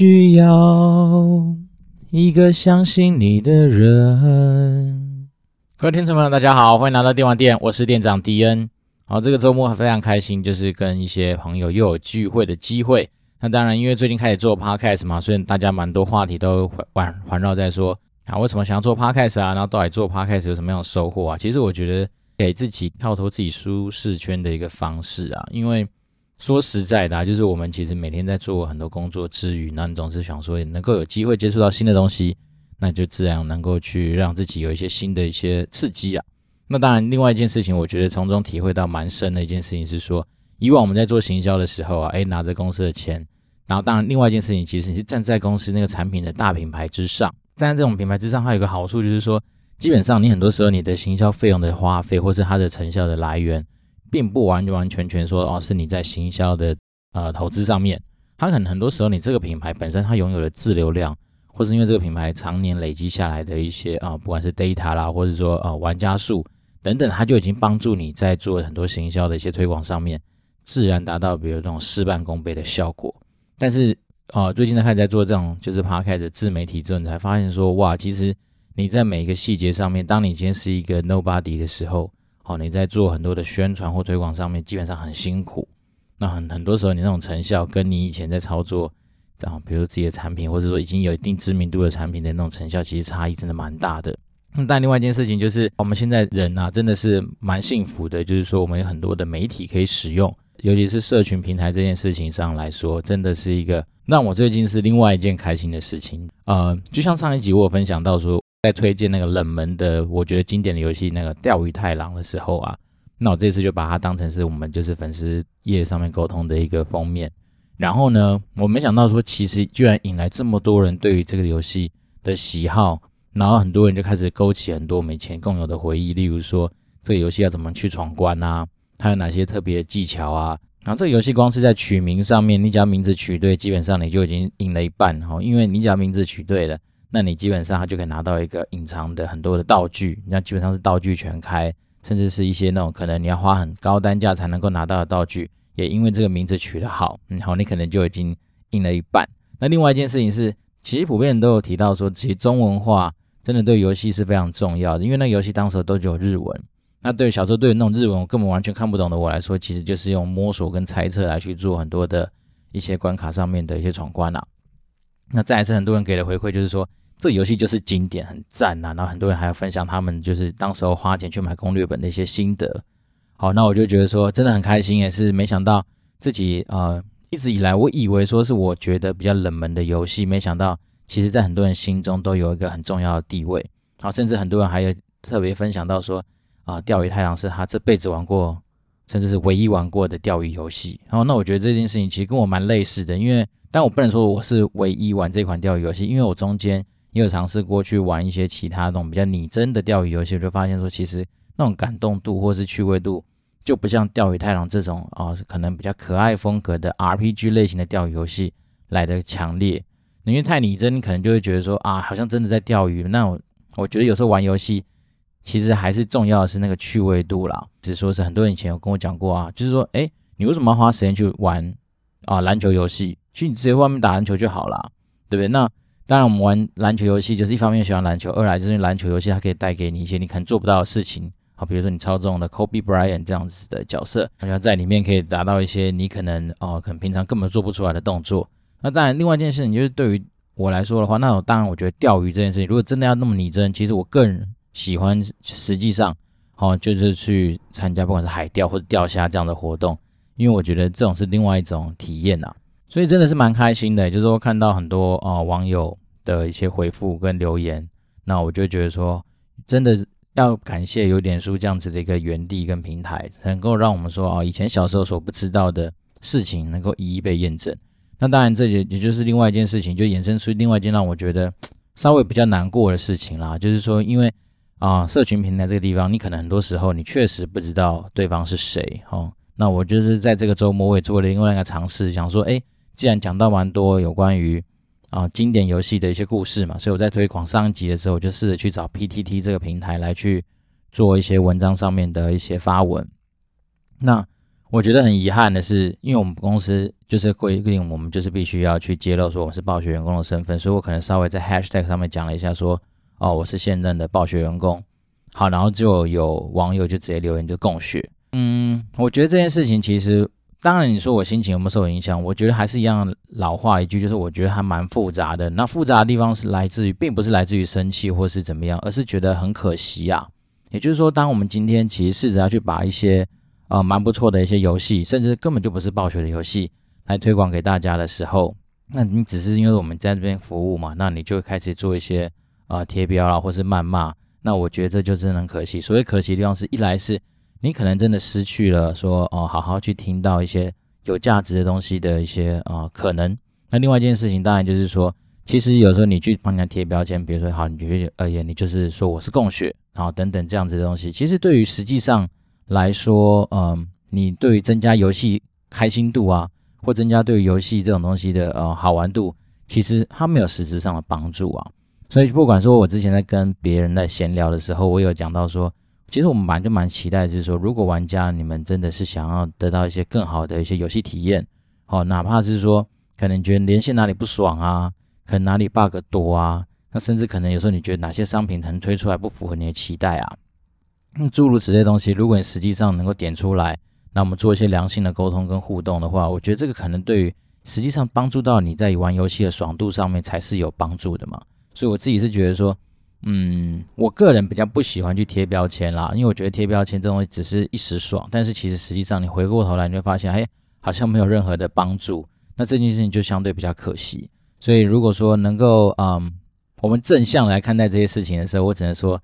需要一个相信你的人。各位听众朋友，大家好，欢迎来到电玩店，我是店长迪恩。好，这个周末非常开心，就是跟一些朋友又有聚会的机会。那当然，因为最近开始做 podcast 嘛，所以大家蛮多话题都环环绕在说啊，为什么想要做 podcast 啊？然后到底做 podcast 有什么样的收获啊？其实我觉得给自己跳脱自己舒适圈的一个方式啊，因为。说实在的啊，就是我们其实每天在做很多工作之余，那你总是想说，能够有机会接触到新的东西，那就自然能够去让自己有一些新的一些刺激啊。那当然，另外一件事情，我觉得从中体会到蛮深的一件事情是说，以往我们在做行销的时候啊，诶，拿着公司的钱，然后当然，另外一件事情，其实你是站在公司那个产品的大品牌之上，站在这种品牌之上，还有一个好处就是说，基本上你很多时候你的行销费用的花费，或是它的成效的来源。并不完完全全说哦，是你在行销的呃投资上面，它很很多时候你这个品牌本身它拥有的自流量，或是因为这个品牌常年累积下来的一些啊、不管是 data 啦，或者说呃玩家数等等，它就已经帮助你在做很多行销的一些推广上面，自然达到比如这种事半功倍的效果。但是啊、最近在开始在做这种就是 p 开始自媒体之后，你才发现说哇，其实你在每一个细节上面，当你今天是一个 nobody 的时候。哦，你在做很多的宣传或推广上面，基本上很辛苦。那很很多时候，你那种成效跟你以前在操作，啊，比如自己的产品，或者说已经有一定知名度的产品的那种成效，其实差异真的蛮大的。但另外一件事情就是，我们现在人啊，真的是蛮幸福的，就是说我们有很多的媒体可以使用，尤其是社群平台这件事情上来说，真的是一个让我最近是另外一件开心的事情。呃，就像上一集我有分享到说。在推荐那个冷门的，我觉得经典的游戏那个《钓鱼太郎》的时候啊，那我这次就把它当成是我们就是粉丝页上面沟通的一个封面。然后呢，我没想到说，其实居然引来这么多人对于这个游戏的喜好，然后很多人就开始勾起很多我们以前共有的回忆，例如说这个游戏要怎么去闯关啊，它有哪些特别的技巧啊。然后这个游戏光是在取名上面，你只要名字取对，基本上你就已经赢了一半哈，因为你只要名字取对了。那你基本上他就可以拿到一个隐藏的很多的道具，那基本上是道具全开，甚至是一些那种可能你要花很高单价才能够拿到的道具，也因为这个名字取得好，然后你可能就已经赢了一半。那另外一件事情是，其实普遍都有提到说，其实中文化真的对游戏是非常重要的，因为那游戏当时都只有日文。那对小时候对那种日文我根本完全看不懂的我来说，其实就是用摸索跟猜测来去做很多的一些关卡上面的一些闯关啊。那再一次，很多人给的回馈就是说。这个游戏就是经典，很赞呐、然后很多人还要分享他们就是当时候花钱去买攻略本的一些心得。好，那我就觉得说真的很开心，也是没想到自己呃一直以来我以为说是我觉得比较冷门的游戏，没想到其实在很多人心中都有一个很重要的地位。好，甚至很多人还有特别分享到说啊，《钓鱼太郎》是他这辈子玩过，甚至是唯一玩过的钓鱼游戏。然后那我觉得这件事情其实跟我蛮类似的，因为但我不能说我是唯一玩这款钓鱼游戏，因为我中间。也有尝试过去玩一些其他那种比较拟真的钓鱼游戏，我就发现说，其实那种感动度或是趣味度，就不像《钓鱼太郎》这种啊、可能比较可爱风格的 RPG 类型的钓鱼游戏来的强烈。因为太拟真，可能就会觉得说啊，好像真的在钓鱼。那我我觉得有时候玩游戏，其实还是重要的是那个趣味度啦。只说是很多人以前有跟我讲过啊，就是说，诶，你为什么要花时间去玩啊篮球游戏？去你直接外面打篮球就好了，对不对？那当然，我们玩篮球游戏就是一方面喜欢篮球，二来就是篮球游戏它可以带给你一些你可能做不到的事情，好，比如说你操纵的 Kobe Bryant 这样子的角色，好像在里面可以达到一些你可能哦，可能平常根本做不出来的动作。那当然，另外一件事情就是对于我来说的话，那我当然我觉得钓鱼这件事情，如果真的要那么拟真，其实我更喜欢实际上，好，就是去参加不管是海钓或者钓虾这样的活动，因为我觉得这种是另外一种体验呐。所以真的是蛮开心的，就是说看到很多啊、网友的一些回复跟留言，那我就觉得说，真的要感谢有点书这样子的一个原地跟平台，能够让我们说啊、以前小时候所不知道的事情能够一一被验证。那当然，这也也就是另外一件事情，就衍生出另外一件让我觉得稍微比较难过的事情啦，就是说，因为啊、社群平台这个地方，你可能很多时候你确实不知道对方是谁哦。那我就是在这个周末我也做了另外一个尝试，想说，哎。既然讲到蛮多有关于啊经典游戏的一些故事嘛，所以我在推广上一集的时候，我就试着去找 PTT 这个平台来去做一些文章上面的一些发文。那我觉得很遗憾的是，因为我们公司就是规定我们就是必须要去揭露说我们是暴雪员工的身份，所以我可能稍微在 hashtag 上面讲了一下说，哦，我是现任的暴雪员工。好，然后就有网友就直接留言就供血。嗯，我觉得这件事情其实，当然你说我心情有没有受影响，我觉得还是一样老话一句，就是我觉得还蛮复杂的。那复杂的地方是来自于，并不是来自于生气或是怎么样，而是觉得很可惜啊。也就是说，当我们今天其实试着要去把一些呃蛮不错的一些游戏，甚至根本就不是暴雪的游戏来推广给大家的时候，那你只是因为我们在这边服务嘛，那你就开始做一些呃贴标啦，或是谩骂。那我觉得这就真的很可惜。所谓可惜的地方是，一来是你可能真的失去了说哦，好好去听到一些有价值的东西的一些啊、呃、可能。那另外一件事情，当然就是说，其实有时候你去帮人家贴标签，比如说好，你觉得而言，你就是说我是供血，然后等等这样子的东西，其实对于实际上来说，嗯、你对于增加游戏开心度啊，或增加对于游戏这种东西的呃好玩度，其实它没有实质上的帮助啊。所以不管说，我之前在跟别人在闲聊的时候，我有讲到说，其实我们蛮就蛮期待，就是说，如果玩家你们真的是想要得到一些更好的一些游戏体验，哦，哪怕是说可能觉得连线哪里不爽啊，可能哪里 bug 多啊，那甚至可能有时候你觉得哪些商品可能推出来不符合你的期待啊，诸如此类东西，如果你实际上能够点出来，那我们做一些良性的沟通跟互动的话，我觉得这个可能对于实际上帮助到你在玩游戏的爽度上面才是有帮助的嘛。所以我自己是觉得说，嗯，我个人比较不喜欢去贴标签啦，因为我觉得贴标签这东西只是一时爽，但是其实实际上你回过头来你会发现，哎，好像没有任何的帮助，那这件事情就相对比较可惜。所以如果说能够，嗯，我们正向来看待这些事情的时候，我只能说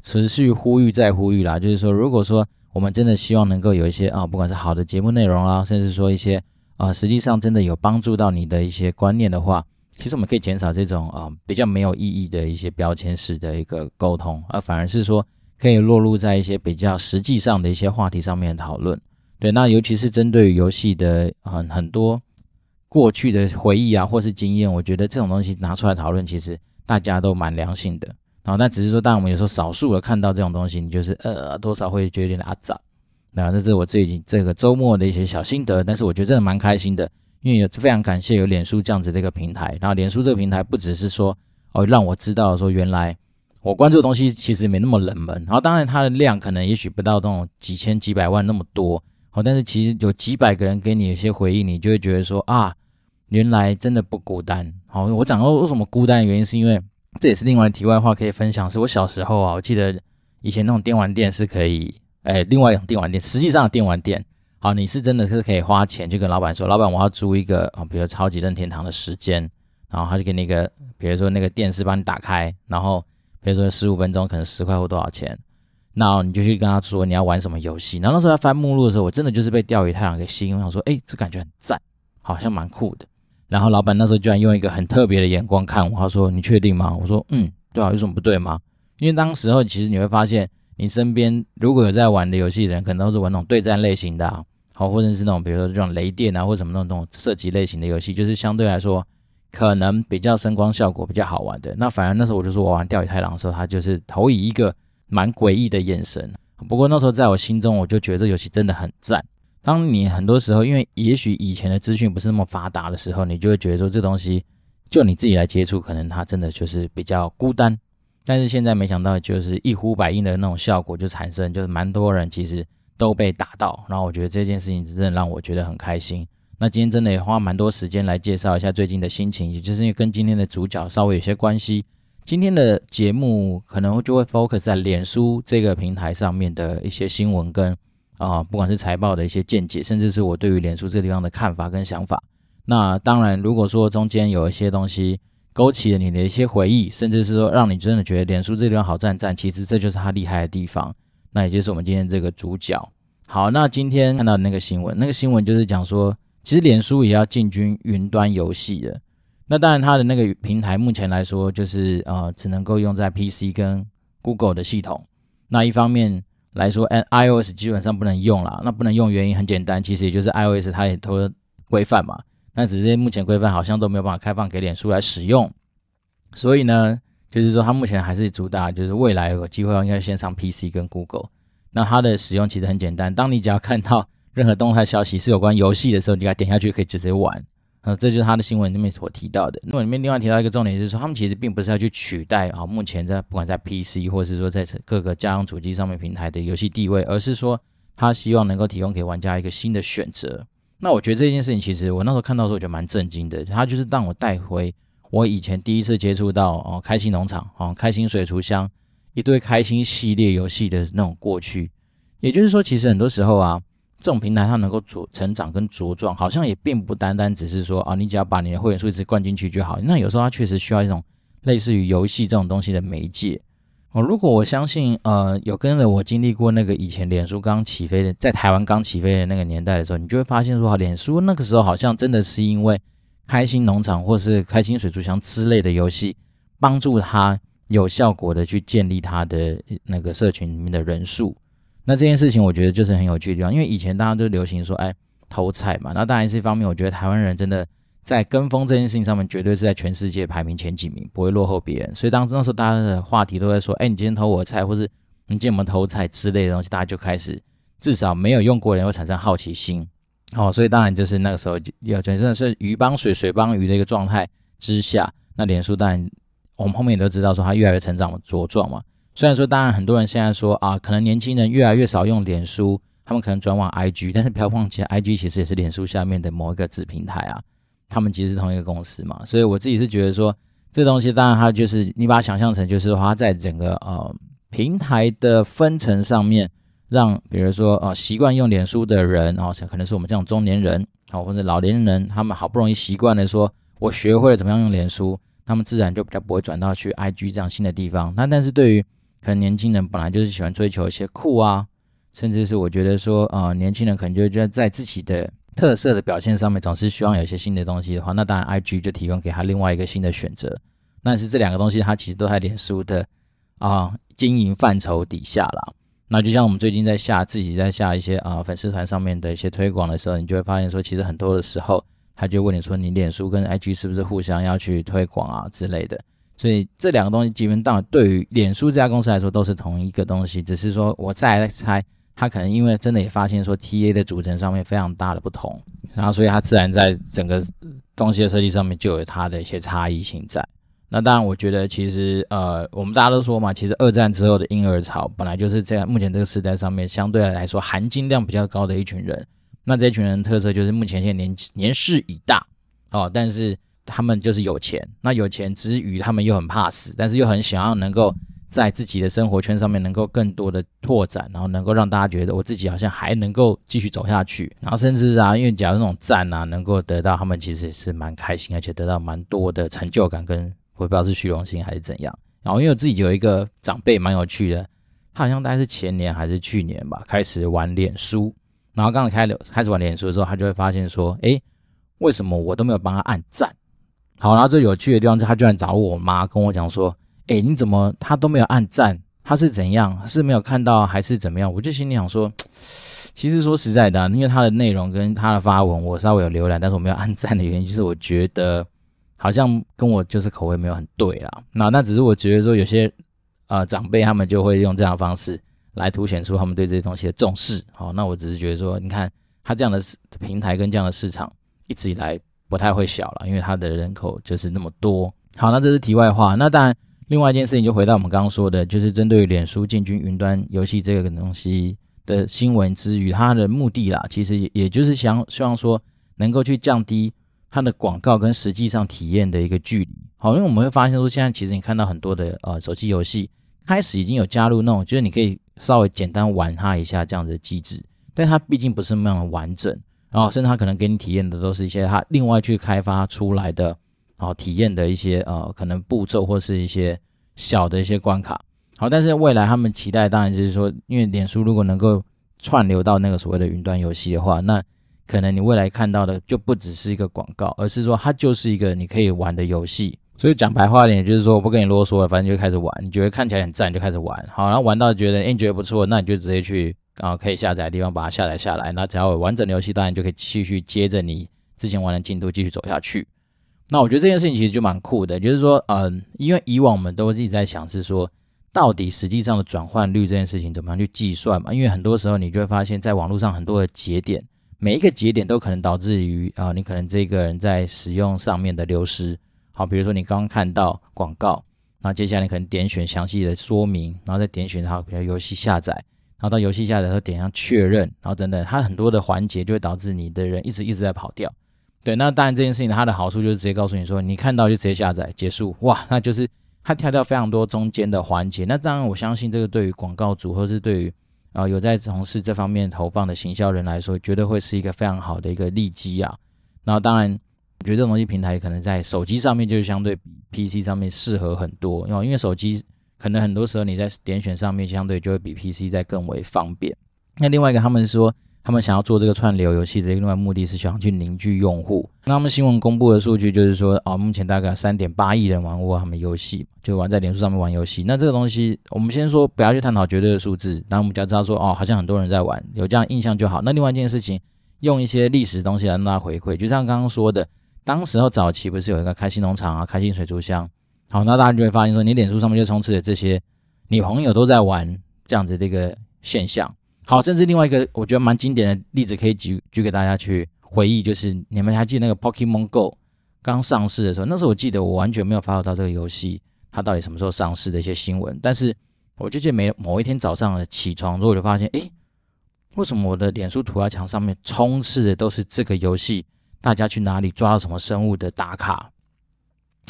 持续呼吁再呼吁啦，就是说，如果说我们真的希望能够有一些啊，不管是好的节目内容啊，甚至说一些啊，实际上真的有帮助到你的一些观念的话。其实我们可以减少这种啊、呃、比较没有意义的一些标签式的一个沟通，而反而是说可以落入在一些比较实际上的一些话题上面讨论。对，那尤其是针对于游戏的很很多过去的回忆啊，或是经验，我觉得这种东西拿出来讨论，其实大家都蛮良性的。然后，但只是说，当我们有时候少数的看到这种东西，你就是呃多少会觉得有点阿杂。那这是我自己这个周末的一些小心得，但是我觉得真的蛮开心的。因为有非常感谢有脸书这样子的一个平台，然后脸书这个平台不只是说哦让我知道说原来我关注的东西其实没那么冷门，然后当然它的量可能也许不到那种几千几百万那么多，哦，但是其实有几百个人给你一些回应，你就会觉得说啊原来真的不孤单。好，我讲到为什么孤单的原因是因为这也是另外题外话可以分享，是我小时候啊，我记得以前那种电玩店是可以，哎，另外一种电玩店，实际上的电玩店。啊，你是真的是可以花钱去跟老板说，老板我要租一个啊，比如超级任天堂的时间，然后他就给你一个，比如说那个电视帮你打开，然后比如说十五分钟可能十块或多少钱，那你就去跟他说你要玩什么游戏。然后那时候他翻目录的时候，我真的就是被钓鱼太郎给吸引，我想说，哎，这感觉很赞，好像蛮酷的。然后老板那时候居然用一个很特别的眼光看我，他说你确定吗？我说嗯，对啊，有什么不对吗？因为当时候其实你会发现，你身边如果有在玩的游戏的人，可能都是玩那种对战类型的啊。好，或者是那种，比如说这种雷电啊，或者什么那种射击类型的游戏，就是相对来说可能比较声光效果比较好玩的。那反而那时候我就说我玩钓鱼太郎的时候，他就是投以一个蛮诡异的眼神。不过那时候在我心中，我就觉得这游戏真的很赞。当你很多时候，因为也许以前的资讯不是那么发达的时候，你就会觉得说这东西就你自己来接触，可能它真的就是比较孤单。但是现在没想到，就是一呼百应的那种效果就产生，就是蛮多人其实。都被打到，然后我觉得这件事情真的让我觉得很开心。那今天真的也花蛮多时间来介绍一下最近的心情，也就是因为跟今天的主角稍微有些关系。今天的节目可能就会 focus 在脸书这个平台上面的一些新闻跟啊，不管是财报的一些见解，甚至是我对于脸书这个地方的看法跟想法。那当然，如果说中间有一些东西勾起了你的一些回忆，甚至是说让你真的觉得脸书这个地方好赞赞，其实这就是它厉害的地方。那也就是我们今天这个主角。好，那今天看到的那个新闻，那个新闻就是讲说，其实脸书也要进军云端游戏了。那当然，它的那个平台目前来说，就是呃，只能够用在 PC 跟 Google 的系统。那一方面来说，iOS 基本上不能用了。那不能用原因很简单，其实也就是 iOS 它也都规范嘛。那只是目前规范好像都没有办法开放给脸书来使用。所以呢，就是说，它目前还是主打，就是未来有机会应该先上 PC 跟 Google。那它的使用其实很简单，当你只要看到任何动态消息是有关游戏的时候，你给它点下去可以直接玩。呃，这就是他的新闻里面所提到的。那么里面另外提到一个重点就是说，他们其实并不是要去取代啊，目前在不管在 PC 或是说在各个家用主机上面平台的游戏地位，而是说他希望能够提供给玩家一个新的选择。那我觉得这件事情其实我那时候看到的时候，我觉得蛮震惊的。他就是让我带回我以前第一次接触到哦，开心农场哦，开心水族箱一堆开心系列游戏的那种过去。也就是说，其实很多时候啊。这种平台它能够茁成长跟茁壮，好像也并不单单只是说啊，你只要把你的会员数一直灌进去就好。那有时候它确实需要一种类似于游戏这种东西的媒介。哦，如果我相信，呃，有跟着我经历过那个以前脸书刚起飞的，在台湾刚起飞的那个年代的时候，你就会发现说，脸书那个时候好像真的是因为开心农场或是开心水族箱之类的游戏，帮助他有效果的去建立他的那个社群里面的人数。那这件事情我觉得就是很有趣的地方，因为以前大家都流行说，哎，偷菜嘛。那当然是一方面，我觉得台湾人真的在跟风这件事情上面，绝对是在全世界排名前几名，不会落后别人。所以当时那时候大家的话题都在说，哎，你今天偷我的菜，或是你今天有没有偷菜之类的东西，大家就开始至少没有用过的人会产生好奇心。哦，所以当然就是那个时候要真的是鱼帮水，水帮鱼的一个状态之下，那脸书当然我们后面也都知道说它越来越成长茁壮嘛。虽然说，当然很多人现在说啊，可能年轻人越来越少用脸书，他们可能转往 IG，但是不要忘记，IG 其实也是脸书下面的某一个子平台啊，他们其实是同一个公司嘛。所以我自己是觉得说，这东西当然它就是你把它想象成就是说它在整个呃平台的分层上面，让比如说呃习惯用脸书的人，然后可能是我们这种中年人啊或者老年人，他们好不容易习惯了说，我学会了怎么样用脸书，他们自然就比较不会转到去 IG 这样新的地方。那但是对于可能年轻人本来就是喜欢追求一些酷啊，甚至是我觉得说，呃，年轻人可能就觉得在自己的特色的表现上面，总是希望有一些新的东西的话，那当然 IG 就提供给他另外一个新的选择。但是这两个东西，它其实都在脸书的啊、经营范畴底下啦。那就像我们最近在下自己在下一些啊、呃、粉丝团上面的一些推广的时候，你就会发现说，其实很多的时候，他就问你说，你脸书跟 IG 是不是互相要去推广啊之类的。所以这两个东西基本上对于脸书这家公司来说都是同一个东西，只是说我再来猜，他可能因为真的也发现说 TA 的组成上面非常大的不同，然后所以他自然在整个东西的设计上面就有它的一些差异性在。那当然，我觉得其实呃，我们大家都说嘛，其实二战之后的婴儿潮本来就是在，目前这个时代上面相对来说含金量比较高的一群人。那这群人特色就是目前现在年年事已大哦，但是。他们就是有钱，那有钱之余，他们又很怕死，但是又很想要能够在自己的生活圈上面能够更多的拓展，然后能够让大家觉得我自己好像还能够继续走下去，然后甚至啊，因为假如那种赞啊能够得到，他们其实也是蛮开心，而且得到蛮多的成就感，跟我不知道是虚荣心还是怎样。然后因为我自己有一个长辈蛮有趣的，他好像大概是前年还是去年吧，开始玩脸书，然后刚开始开始玩脸书的时候，他就会发现说，诶，为什么我都没有帮他按赞？好，然后最有趣的地方是，他居然找我妈跟我讲说：“哎，你怎么他都没有按赞？他是怎样？是没有看到还是怎么样？”我就心里想说，其实说实在的，因为他的内容跟他的发文我稍微有浏览，但是我没有按赞的原因，就是我觉得好像跟我就是口味没有很对啦。那那只是我觉得说有些呃长辈他们就会用这样的方式来凸显出他们对这些东西的重视。好，那我只是觉得说，你看他这样的平台跟这样的市场一直以来。不太会小了，因为它的人口就是那么多。好，那这是题外话。那当然，另外一件事情就回到我们刚刚说的，就是针对脸书进军云端游戏这个东西的新闻之余，它的目的啦，其实也也就是想希望说能够去降低它的广告跟实际上体验的一个距离。好，因为我们会发现说，现在其实你看到很多的呃手机游戏开始已经有加入那种，就是你可以稍微简单玩它一下这样的机制，但它毕竟不是那么完整。然后，甚至他可能给你体验的都是一些他另外去开发出来的，然后体验的一些呃可能步骤或是一些小的一些关卡。好，但是未来他们期待当然就是说，因为脸书如果能够串流到那个所谓的云端游戏的话，那可能你未来看到的就不只是一个广告，而是说它就是一个你可以玩的游戏。所以讲白话一点，就是说我不跟你啰嗦了，反正就开始玩。你觉得看起来很赞，就开始玩。好，然后玩到觉得诶你觉得不错，那你就直接去。啊，可以下载的地方把它下载下来，那只要有完整的游戏，当然就可以继续接着你之前玩的进度继续走下去。那我觉得这件事情其实就蛮酷的，就是说，嗯，因为以往我们都会自己在想是说，到底实际上的转换率这件事情怎么样去计算嘛？因为很多时候你就会发现，在网络上很多的节点，每一个节点都可能导致于啊，你可能这个人在使用上面的流失。好，比如说你刚刚看到广告，那接下来你可能点选详细的说明，然后再点选它，比如游戏下载，然后到游戏下载后点上确认，然后等等，它很多的环节就会导致你的人一直一直在跑掉。对，那当然这件事情它的好处就是直接告诉你说，你看到就直接下载结束，哇，那就是它跳掉非常多中间的环节。那当然我相信这个对于广告主或是对于啊、有在从事这方面投放的行销人来说，绝对会是一个非常好的一个利基啊。那当然，我觉得这种东西平台可能在手机上面就是相对比 PC 上面适合很多，因为因为手机可能很多时候你在点选上面相对就会比 PC 在更为方便。那另外一个他们说。他们想要做这个串流游戏的另外目的是想要去凝聚用户。那他们新闻公布的数据就是说，啊，目前大概三点八亿人玩过他们游戏，就玩在脸书上面玩游戏。那这个东西，我们先说不要去探讨绝对的数字，然后我们只要知道说，哦，好像很多人在玩，有这样印象就好。那另外一件事情，用一些历史东西来让大家回馈，就像刚刚说的，当时候早期不是有一个开心农场啊、开心水族箱，好，那大家就会发现说，你脸书上面就充斥着这些你朋友都在玩这样子的一个现象。好，甚至另外一个我觉得蛮经典的例子可以举举给大家去回忆，就是你们还记得那个 Pokemon Go 刚上市的时候，那时候我记得我完全没有 follow 到这个游戏，它到底什么时候上市的一些新闻。但是我就记得每某一天早上的起床之后，我就发现，诶，为什么我的脸书涂鸦墙上面充斥的都是这个游戏？大家去哪里抓到什么生物的打卡？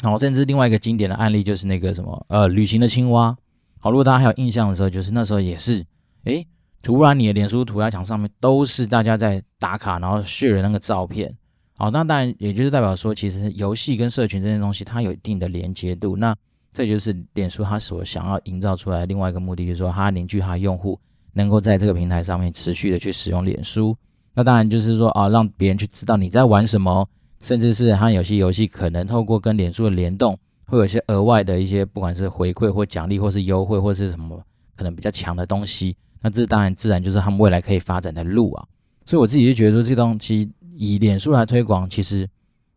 然后甚至另外一个经典的案例就是那个什么呃旅行的青蛙。好，如果大家还有印象的时候，就是那时候也是，诶。突然，你的脸书涂鸦墙上面都是大家在打卡，然后 share 那个照片。好，那当然也就是代表说，其实游戏跟社群这些东西，它有一定的连接度。那这就是脸书它所想要营造出来的另外一个目的，就是说它凝聚它用户，能够在这个平台上面持续的去使用脸书。那当然就是说啊，让别人去知道你在玩什么，甚至是它有些游戏可能透过跟脸书的联动，会有一些额外的一些，不管是回馈或奖励，或是优惠，或是什么可能比较强的东西。那这当然自然就是他们未来可以发展的路啊，所以我自己就觉得说，这东西以脸书来推广其实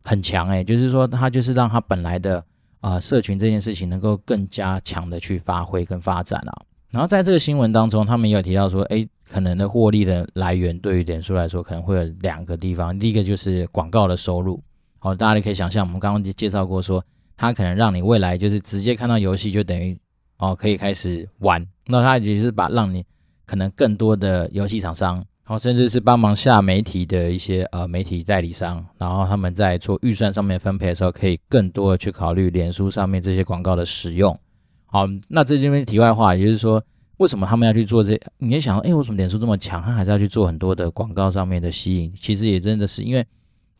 很强诶、就是说它就是让它本来的啊、社群这件事情能够更加强的去发挥跟发展啊。然后在这个新闻当中，他们也有提到说，诶，可能的获利的来源对于脸书来说可能会有两个地方，第一个就是广告的收入。好，大家可以想象，我们刚刚介绍过说，它可能让你未来就是直接看到游戏就等于哦可以开始玩，那它也是把让你。可能更多的游戏厂商，然后甚至是帮忙下媒体的一些呃媒体代理商，然后他们在做预算上面分配的时候，可以更多的去考虑脸书上面这些广告的使用。好，那这边题外话，也就是说，为什么他们要去做这？你也想说，哎，为什么脸书这么强，他还是要去做很多的广告上面的吸引？其实也真的是因为，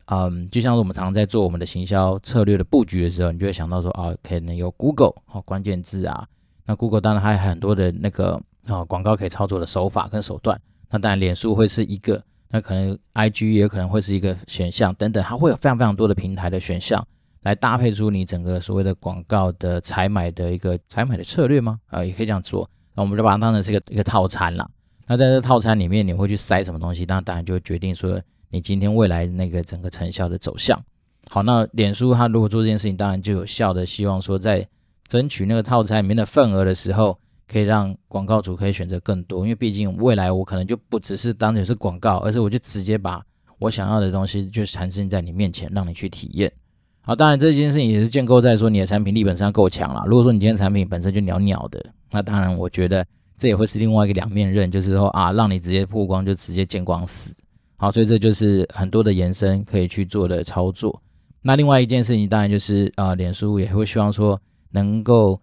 嗯，就像是我们常常在做我们的行销策略的布局的时候，你就会想到说，啊，可能有 Google 好关键字啊，那 Google 当然还有很多的那个。啊，广告可以操作的手法跟手段，那当然脸书会是一个，那可能 IG 也可能会是一个选项等等，它会有非常非常多的平台的选项来搭配出你整个所谓的广告的采买的一个采买的策略吗？啊，也可以这样做。那我们就把它当成是一个一个套餐啦。那在这套餐里面，你会去塞什么东西？那当然就会决定说你今天未来那个整个成效的走向。好，那脸书它如果做这件事情，当然就有效的希望说在争取那个套餐里面的份额的时候。可以让广告主可以选择更多，因为毕竟未来我可能就不只是当成是广告，而是我就直接把我想要的东西就产生在你面前，让你去体验。好，当然这件事情也是建构在说你的产品力本身要够强啦。如果说你今天产品本身就鸟鸟的，那当然我觉得这也会是另外一个两面刃，就是说啊，让你直接曝光就直接见光死。好，所以这就是很多的延伸可以去做的操作。那另外一件事情当然就是啊，脸书也会希望说能够。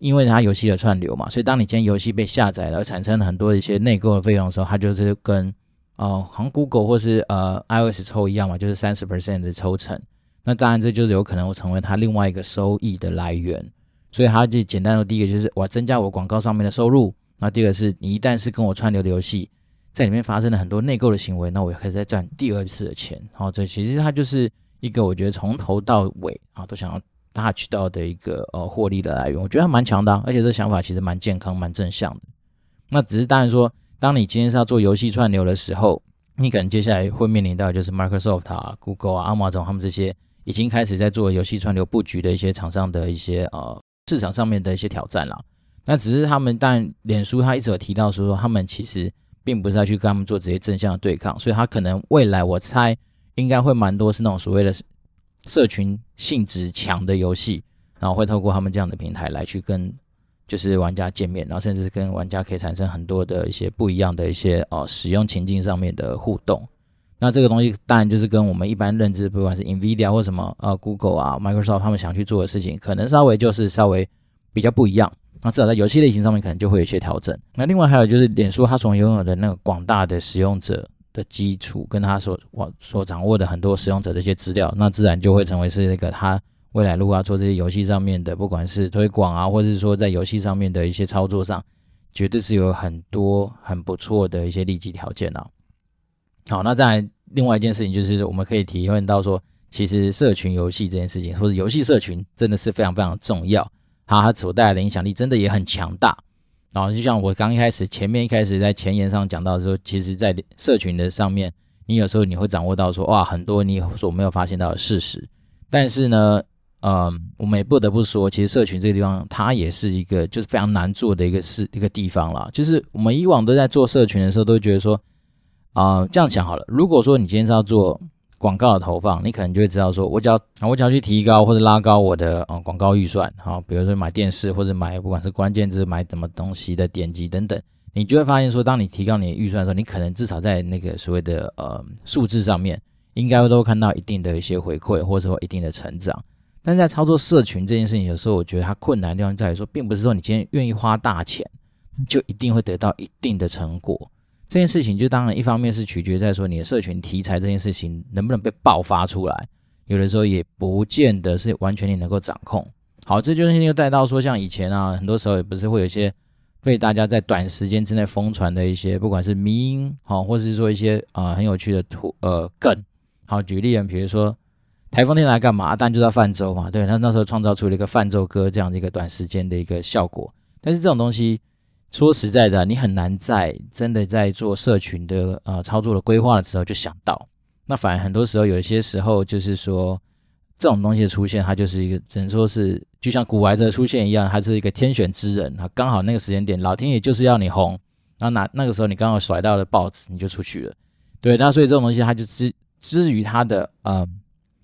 因为它游戏的串流嘛，所以当你今天游戏被下载了，产生了很多一些内购的费用的时候，它就是跟呃，好像 Google 或是呃 iOS 抽一样嘛，就是三十 percent 的抽成。那当然这就是有可能会成为它另外一个收益的来源。所以它就简单的第一个就是我要增加我广告上面的收入。那第二个是你一旦是跟我串流的游戏，在里面发生了很多内购的行为，那我也可以再赚第二次的钱。好，这其实它就是一个我觉得从头到尾啊都想要。大渠道的一个呃获利的来源，我觉得还蛮强的，而且这想法其实蛮健康、蛮正向的。那只是当然说，当你今天是要做游戏串流的时候，你可能接下来会面临到就是 Microsoft 啊、Google 啊、Amazon 他们这些已经开始在做游戏串流布局的一些厂商的一些呃市场上面的一些挑战了。那只是他们，但脸书他一直有提到说，他们其实并不是要去跟他们做直接正向的对抗，所以他可能未来我猜应该会蛮多是那种所谓的社群性质强的游戏，然后会透过他们这样的平台来去跟就是玩家见面，然后甚至是跟玩家可以产生很多的一些不一样的一些呃使用情境上面的互动。那这个东西当然就是跟我们一般认知，不管是 NVIDIA 或什么呃 Google 啊 Microsoft 他们想去做的事情，可能稍微就是稍微比较不一样。那至少在游戏类型上面，可能就会有一些调整。那另外还有就是，脸书它所拥有的那个广大的使用者的基础，跟他所所所掌握的很多使用者的一些资料，那自然就会成为是那个他未来如果要做这些游戏上面的，不管是推广啊，或者是说在游戏上面的一些操作上，绝对是有很多很不错的一些利基条件啊。好，那再来另外一件事情，就是我们可以体会到说，其实社群游戏这件事情，或者游戏社群，真的是非常非常重要。它所带来的影响力真的也很强大。然后就像我刚一开始前面一开始在前言上讲到说，其实，在社群的上面，你有时候你会掌握到说，哇，很多你所没有发现到的事实。但是呢，嗯，我们也不得不说，其实社群这个地方，它也是一个就是非常难做的一个事一个地方啦。就是我们以往都在做社群的时候，都觉得说。啊、这样想好了。如果说你今天是要做广告的投放，你可能就会知道说，我只要我只要去提高或者拉高我的呃广告预算，好，比如说买电视或者买不管是关键字买什么东西的点击等等，你就会发现说，当你提高你的预算的时候，你可能至少在那个所谓的呃数字上面，应该都看到一定的一些回馈，或者说一定的成长。但在操作社群这件事情，有时候我觉得它困难的地方在于说，并不是说你今天愿意花大钱，就一定会得到一定的成果。这件事情就当然一方面是取决在说你的社群题材这件事情能不能被爆发出来，有的时候也不见得是完全你能够掌控。好，这就是又带到说像以前啊，很多时候也不是会有一些被大家在短时间之内疯传的一些，不管是迷因好，或是说一些啊、很有趣的图呃梗。好，举例啊，比如说台风天来干嘛？但就在泛舟嘛，对，那那时候创造出了一个泛舟歌这样的一个短时间的一个效果。但是这种东西。说实在的，你很难在真的在做社群的呃操作的规划的时候就想到。那反而很多时候，有些时候就是说，这种东西的出现，它就是一个只能说是就像股癌的出现一样，它是一个天选之人啊，刚好那个时间点，老天爷就是要你红，然后那那个时候你刚好甩到了报纸，你就出去了。对，那所以这种东西它就之之于它的呃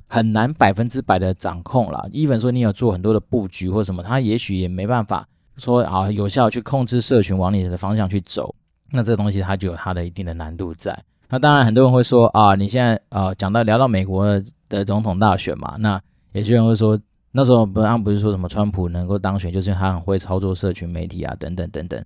很难百分之百的掌控啦。even 说你有做很多的布局或什么，它也许也没办法。说啊，有效去控制社群往你的方向去走，那这个东西它就有它的一定的难度在。那当然，很多人会说啊，你现在啊讲到聊到美国的，总统大选嘛，那有些人会说，那时候不他不是说什么川普能够当选，就是因为他很会操作社群媒体啊，等等等等，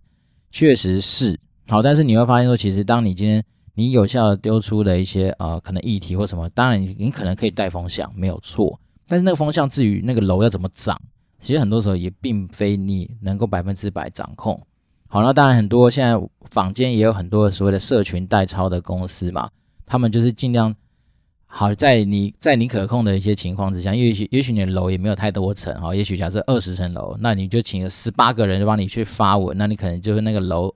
确实是好。但是你会发现说，其实当你今天你有效的丢出了一些呃可能议题或什么，当然你你可能可以带风向，没有错。但是那个风向至于那个楼要怎么涨？其实很多时候也并非你能够百分之百掌控。好，那当然很多现在坊间也有很多所谓的社群代抄的公司嘛，他们就是尽量好在你在你可控的一些情况之下，也许也许你的楼也没有太多层，哈，也许假设二十层楼，那你就请了十八个人就帮你去发文，那你可能就是那个楼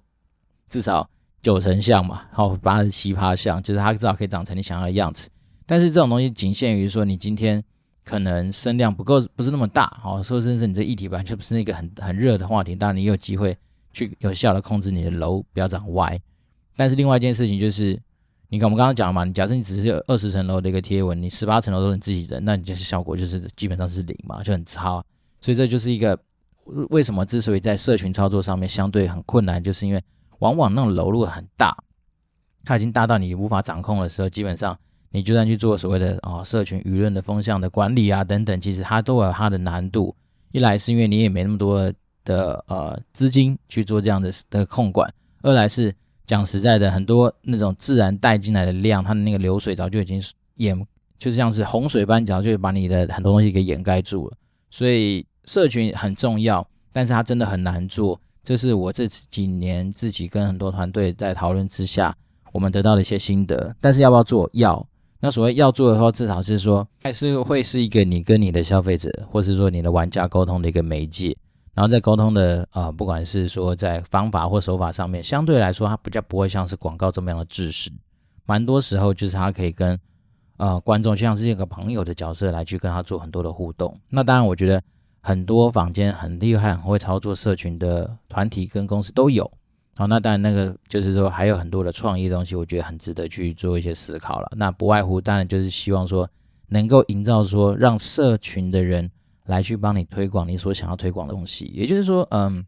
至少九成像嘛，好，八十七趴像，就是它至少可以长成你想要的样子。但是这种东西仅限于说你今天。可能声量不够，不是那么大，好，说真是你这议题本来就不是那个很很热的话题，当然你有机会去有效的控制你的楼不要长歪。但是另外一件事情就是，你看我们刚刚讲了嘛，你假设你只是有二十层楼的一个贴文，你十八层楼都是你自己人，那你就是效果就是基本上是零嘛，就很差。所以这就是一个为什么之所以在社群操作上面相对很困难，就是因为往往那种楼如果很大，它已经大到你无法掌控的时候，基本上。你就算去做所谓的啊、哦、社群舆论的风向的管理啊等等，其实它都有它的难度。一来是因为你也没那么多的呃资金去做这样的的控管；二来是讲实在的，很多那种自然带进来的量，它的那个流水早就已经掩，就像是洪水般，早就把你的很多东西给掩盖住了。所以社群很重要，但是它真的很难做。这是我这几年自己跟很多团队在讨论之下，我们得到的一些心得。但是要不要做？要。那所谓要做的话，至少是说，还是会是一个你跟你的消费者，或是说你的玩家沟通的一个媒介。然后在沟通的啊、呃，不管是说在方法或手法上面，相对来说，它比较不会像是广告这么样的制式。蛮多时候就是它可以跟呃观众，像是一个朋友的角色来去跟他做很多的互动。那当然，我觉得很多坊间很厉害、很会操作社群的团体跟公司都有。好，那当然那个就是说还有很多的创意东西，我觉得很值得去做一些思考了。那不外乎当然就是希望说能够营造说让社群的人来去帮你推广你所想要推广的东西。也就是说，嗯，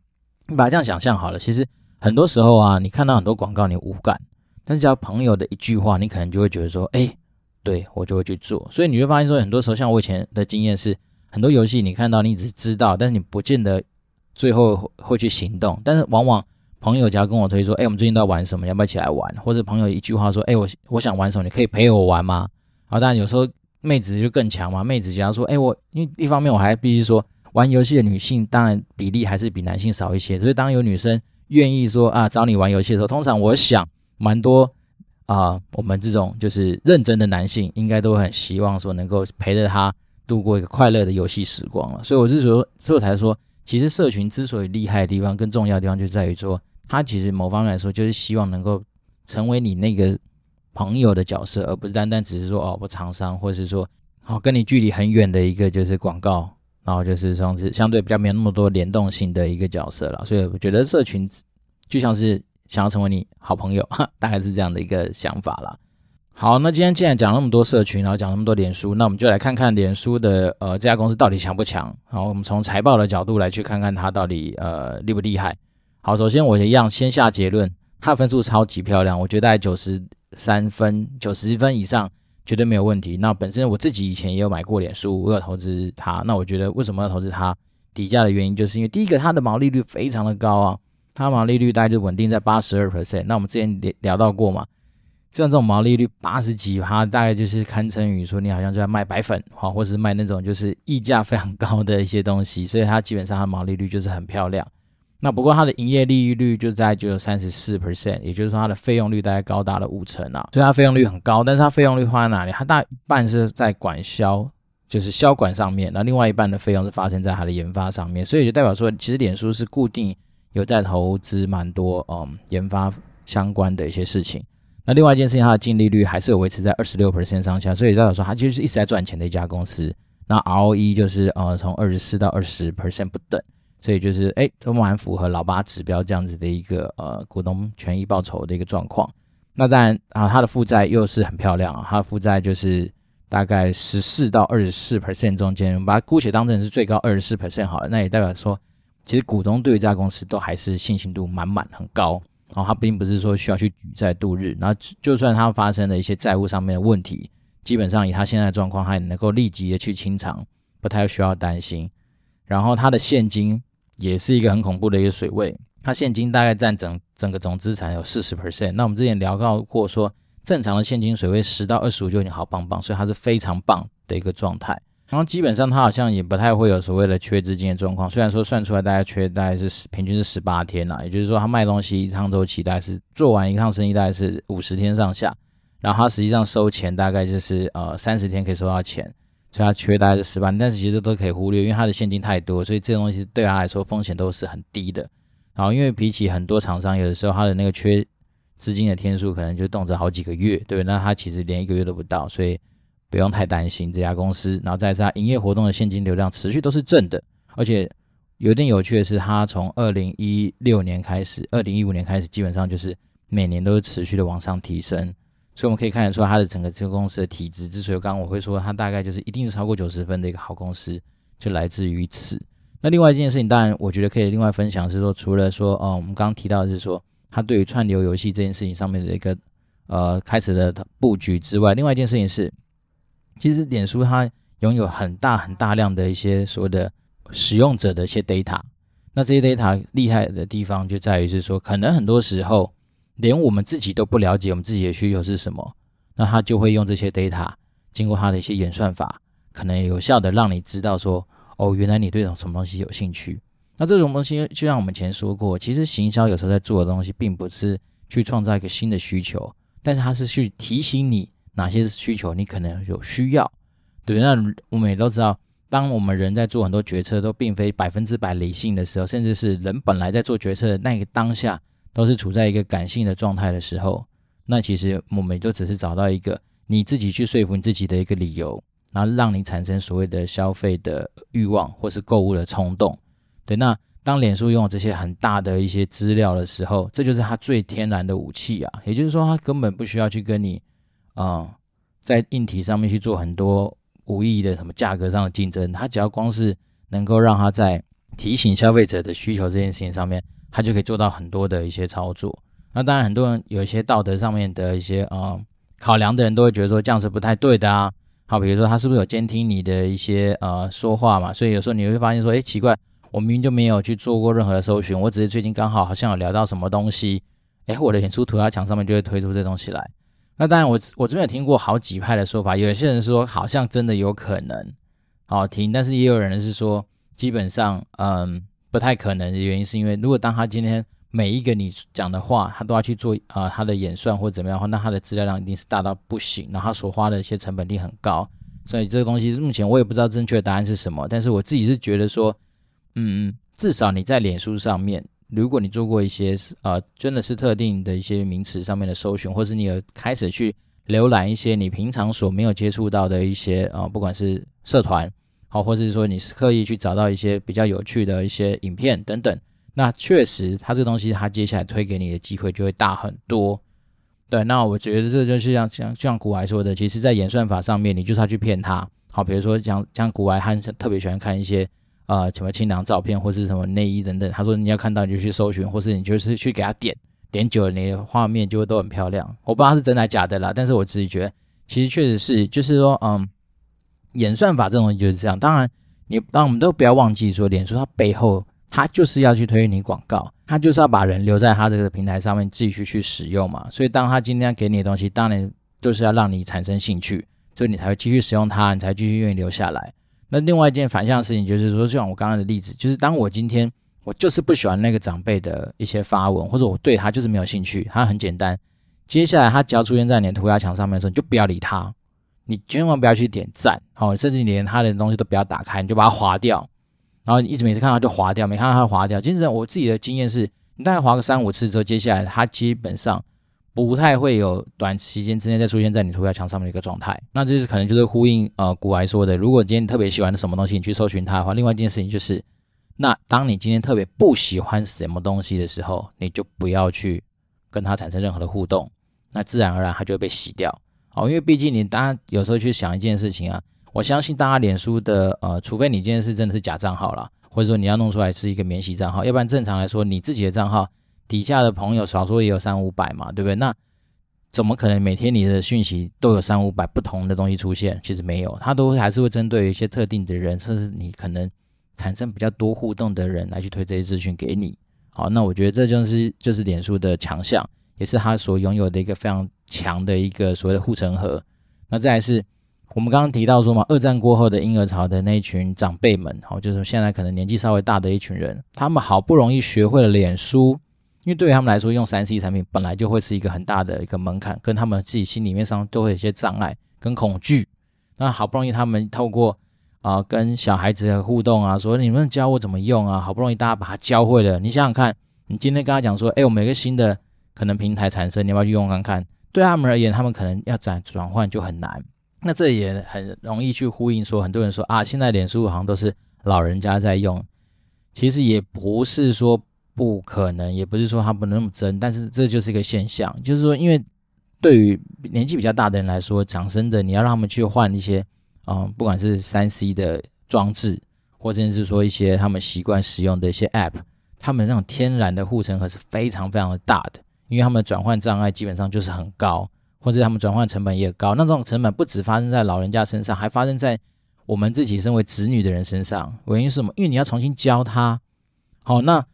你把它这样想象好了，其实很多时候啊，你看到很多广告你无感，但只要朋友的一句话，你可能就会觉得说，哎，对，我就会去做。所以你会发现说，很多时候像我以前的经验是。很多游戏你看到，你只是知道，但是你不见得最后会去行动。但是往往朋友只要跟我推说：“哎，我们最近都要玩什么？要不要一起来玩？”或者朋友一句话说：“哎，我我想玩什么？你可以陪我玩吗？”啊，当然有时候妹子就更强嘛。妹子只要说：“哎，我因为一方面我还必须说，玩游戏的女性当然比例还是比男性少一些。所以当有女生愿意说啊找你玩游戏的时候，通常我想蛮多啊，我们这种就是认真的男性应该都很希望说能够陪着她。度过一个快乐的游戏时光了，所以我是说，所以我才说，其实社群之所以厉害的地方，更重要的地方就在于说，它其实某方面来说，就是希望能够成为你那个朋友的角色，而不是单单只是说哦，我厂商，或者是说好跟你距离很远的一个就是广告，然后就是像是相对比较没有那么多联动性的一个角色了。所以我觉得社群就像是想要成为你好朋友，大概是这样的一个想法啦。好，那今天既然讲那么多社群，然后讲那么多脸书，那我们就来看看脸书的呃这家公司到底强不强。好，我们从财报的角度来去看看它到底呃厉不厉害。好，首先我一样先下结论，它分数超级漂亮，我觉得大概九十三分、九十分以上绝对没有问题。那本身我自己以前也有买过脸书，我有投资它。那我觉得为什么要投资它？底价的原因就是因为第一个它的毛利率非常的高啊，它毛利率大概就稳定在八十二 percent。那我们之前聊聊到过嘛。像这种毛利率八十几，它大概就是堪称于说你好像就在卖白粉，好，或是卖那种就是溢价非常高的一些东西，所以它基本上它毛利率就是很漂亮。那不过它的营业利率就在只有三十四 percent，也就是说它的费用率大概高达了五成啊，所以它费用率很高。但是它费用率花在哪里？它大一半是在管销，就是销管上面，那另外一半的费用是发生在它的研发上面，所以就代表说，其实脸书是固定有在投资蛮多嗯研发相关的一些事情。那另外一件事情，它的净利率还是有维持在二十六 percent 上下，所以代表说它其实是一直在赚钱的一家公司。那 ROE 就是呃从二十四到二十 percent 不等，所以就是哎都蛮符合老八指标这样子的一个呃股东权益报酬的一个状况。那当然啊，它的负债又是很漂亮啊，它的负债就是大概十四到二十四 percent 中间，把它姑且当成是最高二十四 percent 好了，那也代表说其实股东对于这家公司都还是信心度满满很高。哦，他并不是说需要去举债度日，那就算他发生了一些债务上面的问题，基本上以他现在的状况，他也能够立即的去清偿，不太需要担心。然后他的现金也是一个很恐怖的一个水位，他现金大概占整整个总资产有四十 percent。那我们之前聊到过说，正常的现金水位十到二十五就已经好棒棒，所以它是非常棒的一个状态。然后基本上他好像也不太会有所谓的缺资金的状况，虽然说算出来大概缺大概是平均是十八天啦，也就是说他卖东西一趟周期大概是做完一趟生意大概是五十天上下，然后他实际上收钱大概就是呃三十天可以收到钱，所以他缺大概是十八，但是其实都可以忽略，因为他的现金太多，所以这个东西对他来说风险都是很低的。然后因为比起很多厂商，有的时候他的那个缺资金的天数可能就动辄好几个月，对，那他其实连一个月都不到，所以。不用太担心这家公司，然后再是它营业活动的现金流量持续都是正的，而且有点有趣的是，它从二零一六年开始，二零一五年开始，基本上就是每年都是持续的往上提升，所以我们可以看得出它的整个这个公司的体质。之所以刚刚我会说它大概就是一定是超过九十分的一个好公司，就来自于此。那另外一件事情，当然我觉得可以另外分享是说，除了说，哦，我们刚刚提到的是说，它对于串流游戏这件事情上面的一个呃开始的布局之外，另外一件事情是。其实，脸书它拥有很大很大量的一些所谓的使用者的一些 data，那这些 data 厉害的地方就在于是说，可能很多时候连我们自己都不了解我们自己的需求是什么，那它就会用这些 data，经过它的一些演算法，可能有效的让你知道说，哦，原来你对种什么东西有兴趣。那这种东西就像我们前说过，其实行销有时候在做的东西，并不是去创造一个新的需求，但是它是去提醒你。哪些需求你可能有需要？对，那我们也都知道，当我们人在做很多决策都并非百分之百理性的时候，甚至是人本来在做决策的那个当下都是处在一个感性的状态的时候，那其实我们也就只是找到一个你自己去说服你自己的一个理由，然后让你产生所谓的消费的欲望或是购物的冲动。对，那当脸书拥有这些很大的一些资料的时候，这就是它最天然的武器啊。也就是说，它根本不需要去跟你啊、在硬体上面去做很多无意义的什么价格上的竞争。它只要光是能够让它在提醒消费者的需求这件事情上面，它就可以做到很多的一些操作。那当然，很多人有一些道德上面的一些啊、考量的人，都会觉得说这样是不太对的啊。好，比如说他是不是有监听你的一些呃说话嘛？所以有时候你会发现说，哎，奇怪，我明明就没有去做过任何的搜寻，我只是最近刚好好像有聊到什么东西，哎，我的脸出涂鸦墙上面就会推出这东西来。那当然我，我我这边有听过好几派的说法，有些人说好像真的有可能好听，但是也有人是说基本上嗯不太可能的原因是因为如果当他今天。每一个你讲的话，他都要去做啊、呃，他的演算或怎么样的话，那他的资料量一定是大到不行，然后他所花的一些成本一定很高，所以这个东西目前我也不知道正确的答案是什么，但是我自己是觉得说，嗯，至少你在脸书上面，如果你做过一些呃，真的是特定的一些名词上面的搜寻，或是你有开始去浏览一些你平常所没有接触到的一些啊、呃，不管是社团好，或者是说你是刻意去找到一些比较有趣的一些影片等等。那确实，他这东西，他接下来推给你的机会就会大很多。对，那我觉得这就是像像像股癌说的，其实，在演算法上面，你就是要去骗他。好，比如说像像股癌，他特别喜欢看一些呃什么清凉照片或是什么内衣等等。他说你要看到你就去搜寻，或是你就是去给他点点久了，你的画面就会都很漂亮。我不知道是真的假的啦，但是我自己觉得，其实确实是，就是说，嗯，演算法这种东西就是这样。当然，你当我们都不要忘记说，脸书它背后。它就是要去推你广告，它就是要把人留在它这个平台上面继续去使用嘛。所以，当他今天给你的东西，当然就是要让你产生兴趣，所以你才会继续使用它，你才继续愿意留下来。那另外一件反向的事情就是说，就像我刚刚的例子，就是当我今天我就是不喜欢那个长辈的一些发文，或者我对他就是没有兴趣，他很简单。接下来他只要出现在你的涂鸦墙上面的时候，你就不要理他，你千万不要去点赞，好，甚至你连他的东西都不要打开，你就把它划掉。然后你一直每次看到就划掉，没看到它划掉。其实我自己的经验是，你大概划个三五次之后，接下来它基本上不太会有短时间之内再出现在你涂鸦墙上面的一个状态。那这是可能就是呼应呃股癌说的，如果今天你特别喜欢什么东西，你去搜寻它的话，另外一件事情就是，那当你今天特别不喜欢什么东西的时候，你就不要去跟它产生任何的互动，那自然而然它就会被洗掉。哦，因为毕竟你大家有时候去想一件事情啊。我相信大家脸书的呃，除非你今天是真的是假账号啦，或者说你要弄出来是一个免洗账号，要不然正常来说，你自己的账号底下的朋友少说也有三五百嘛，对不对？那怎么可能每天你的讯息都有三五百不同的东西出现？其实没有，它都还是会针对一些特定的人，甚至你可能产生比较多互动的人来去推这些资讯给你。好，那我觉得这就是就是脸书的强项，也是它所拥有的一个非常强的一个所谓的护城河。那再来是。我们刚刚提到说嘛，二战过后的婴儿潮的那一群长辈们，好，就是现在可能年纪稍微大的一群人，他们好不容易学会了脸书，因为对于他们来说，用三 C 产品本来就会是一个很大的一个门槛，跟他们自己心里面上都会有一些障碍跟恐惧。那好不容易他们透过啊、跟小孩子的互动啊，说你们教我怎么用啊，好不容易大家把它教会了。你想想看，你今天跟他讲说，哎，我们有个新的可能平台产生，你要不要去用看看？对他们而言，他们可能要转转换就很难。那这也很容易去呼应说，很多人说啊，现在脸书好像都是老人家在用，其实也不是说不可能，也不是说他不能那么真，但是这就是一个现象，就是说，因为对于年纪比较大的人来说，讲真的，你要让他们去换一些，嗯，不管是三 C 的装置，或者是说一些他们习惯使用的一些 App，他们那种天然的护城河是非常非常的大的，因为他们转换障碍基本上就是很高。或者他们转换成本也高，那种成本不止发生在老人家身上，还发生在我们自己身为子女的人身上。原因是什么？因为你要重新教他。好，那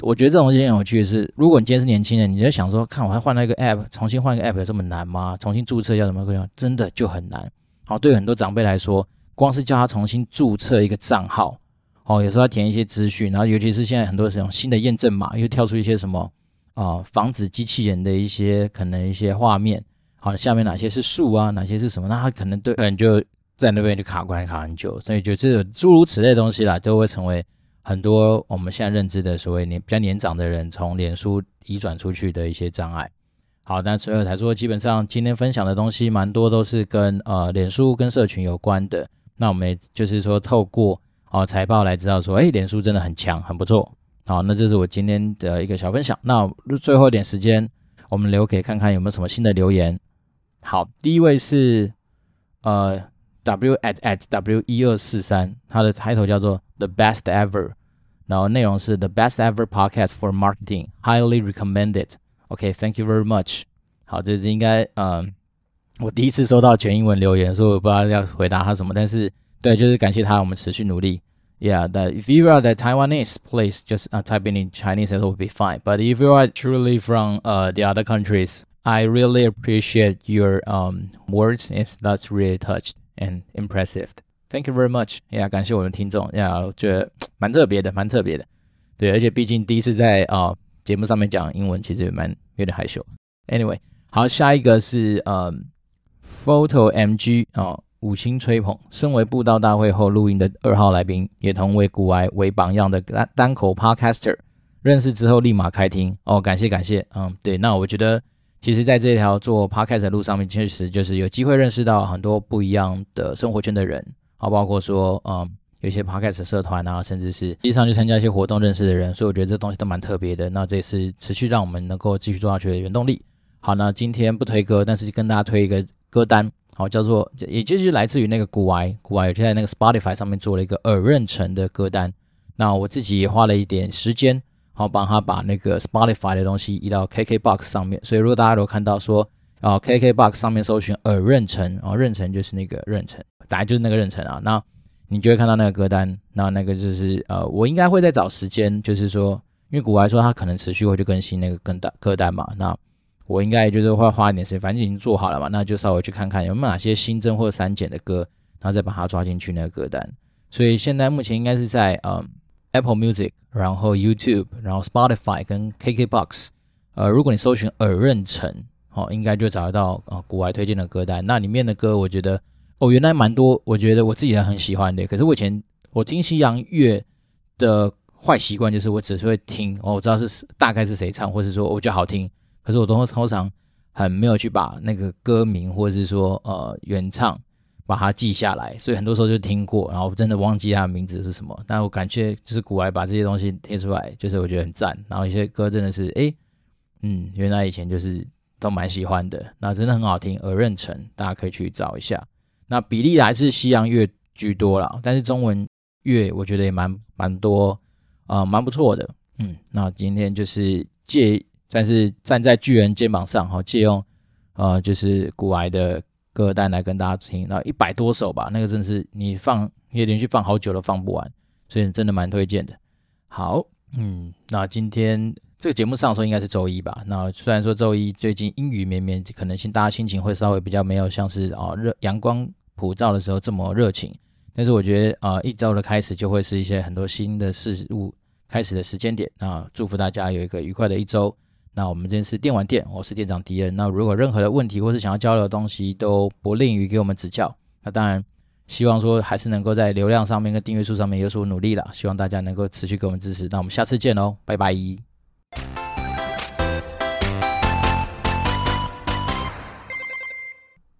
我觉得这种东西很有趣的是，如果你今天是年轻人，你就想说，看我还换了一个 app，重新换一个 app 有这么难吗？重新注册要怎么样？真的就很难。好，对很多长辈来说，光是叫他重新注册一个账号，哦，有时候要填一些资讯，然后尤其是现在很多这种新的验证码，又跳出一些什么啊、防止机器人的一些可能一些画面。好，下面哪些是树啊？哪些是什么？那他可能对，可能就在那边就卡关卡很久，所以就这诸如此类的东西啦，都会成为很多我们现在认知的所谓年比较年长的人从脸书移转出去的一些障碍。好，那最后才说，基本上今天分享的东西蛮多都是跟呃脸书跟社群有关的。那我们也就是说透过哦财报来知道说，哎，脸书真的很强，很不错。好，那这是我今天的一个小分享。那最后一点时间，我们留给看看有没有什么新的留言。好，第一位是呃 W at at W 一二四三，他的抬头叫做 The Best Ever，然后内容是 The Best Ever Podcast for Marketing，Highly Recommended。OK，Thank you very much。好，这是应该，嗯，我第一次收到全英文留言，所以我不知道要回答他什么。但是，对，就是感谢他，我们持续努力。Yeah, that if you are the Taiwanese, please just uh, type in in Chinese, it will be fine. But if you are truly from uh the other countries, I really appreciate your um words. It's that's really touched And impressive. Thank you very much. Yeah，感谢我们听众。Yeah，觉得蛮特别的，蛮特别的。对，而且毕竟第一次在啊节目上面讲英文，其实也蛮。有点害羞。Anyway，好，下一个是呃，Photo MG 哦，五星吹捧。身为布道大会后录音的二号来宾，也同为股癌为榜样的单单口 Podcaster，认识之后立马开听哦，感谢感谢。嗯，对，那我觉得其实在这条做 Podcast 的路上面，确实就是有机会认识到很多不一样的生活圈的人，好，包括说嗯。有一些 podcast 社团啊，甚至是实际上去参加一些活动认识的人，所以我觉得这东西都蛮特别的。那这也是持续让我们能够继续做下去的原动力。好，那今天不推歌，但是跟大家推一个歌单，好，叫做也就是来自于那个股癌，股癌就在那个 Spotify 上面做了一个耳认证的歌单。那我自己也花了一点时间，好，帮他把那个 Spotify 的东西移到 KKBox 上面。所以如果大家都看到说，啊，KKBox 上面搜寻耳认证，啊，认证就是那个认证，大概就是那个认证啊，那。你就会看到那个歌单，那那个就是呃，我应该会再找时间，就是说，因为股癌说他可能持续会去更新那个歌单歌单嘛，那我应该就是会花一点时间，反正已经做好了嘛，那就稍微去看看有没有哪些新增或删减的歌，然后再把它抓进去那个歌单。所以现在目前应该是在呃 Apple Music，然后 YouTube，然后 Spotify 跟 KKBox，呃，如果你搜寻耳认成，哦，应该就找得到啊古外推荐的歌单，那里面的歌我觉得。哦，原来蛮多，我觉得我自己也很喜欢的。可是我以前我听西洋乐的坏习惯就是我只是会听，哦，我知道是大概是谁唱，或者说我觉得好听，可是我都通常很没有去把那个歌名或者是说呃原唱把它记下来，所以很多时候就听过，然后真的忘记它的名字是什么。但我感觉就是股癌把这些东西贴出来，就是我觉得很赞。然后一些歌真的是，诶，嗯，原来以前就是都蛮喜欢的，那真的很好听，而认成，大家可以去找一下。那比例还是西洋乐居多啦，但是中文乐我觉得也蛮蛮多，啊、蛮不错的。嗯，那今天就是借，但是站在巨人肩膀上，哈，借用，呃，就是股癌的歌单来跟大家听。那一百多首吧，那个真的是你放，你连续放好久都放不完，所以真的蛮推荐的。好，嗯，那今天这个节目上的时候应该是周一吧？那虽然说周一最近阴雨绵绵，可能性大家心情会稍微比较没有像是啊热阳光。普照的时候这么热情，但是我觉得啊、一周的开始就会是一些很多新的事物开始的时间点。那祝福大家有一个愉快的一周。那我们今天是电玩店，我是店长迪恩。那如果任何的问题或是想要交流的东西，都不吝于给我们指教。那当然，希望说还是能够在流量上面跟订阅数上面有所努力了。希望大家能够持续给我们支持。那我们下次见喽，拜拜。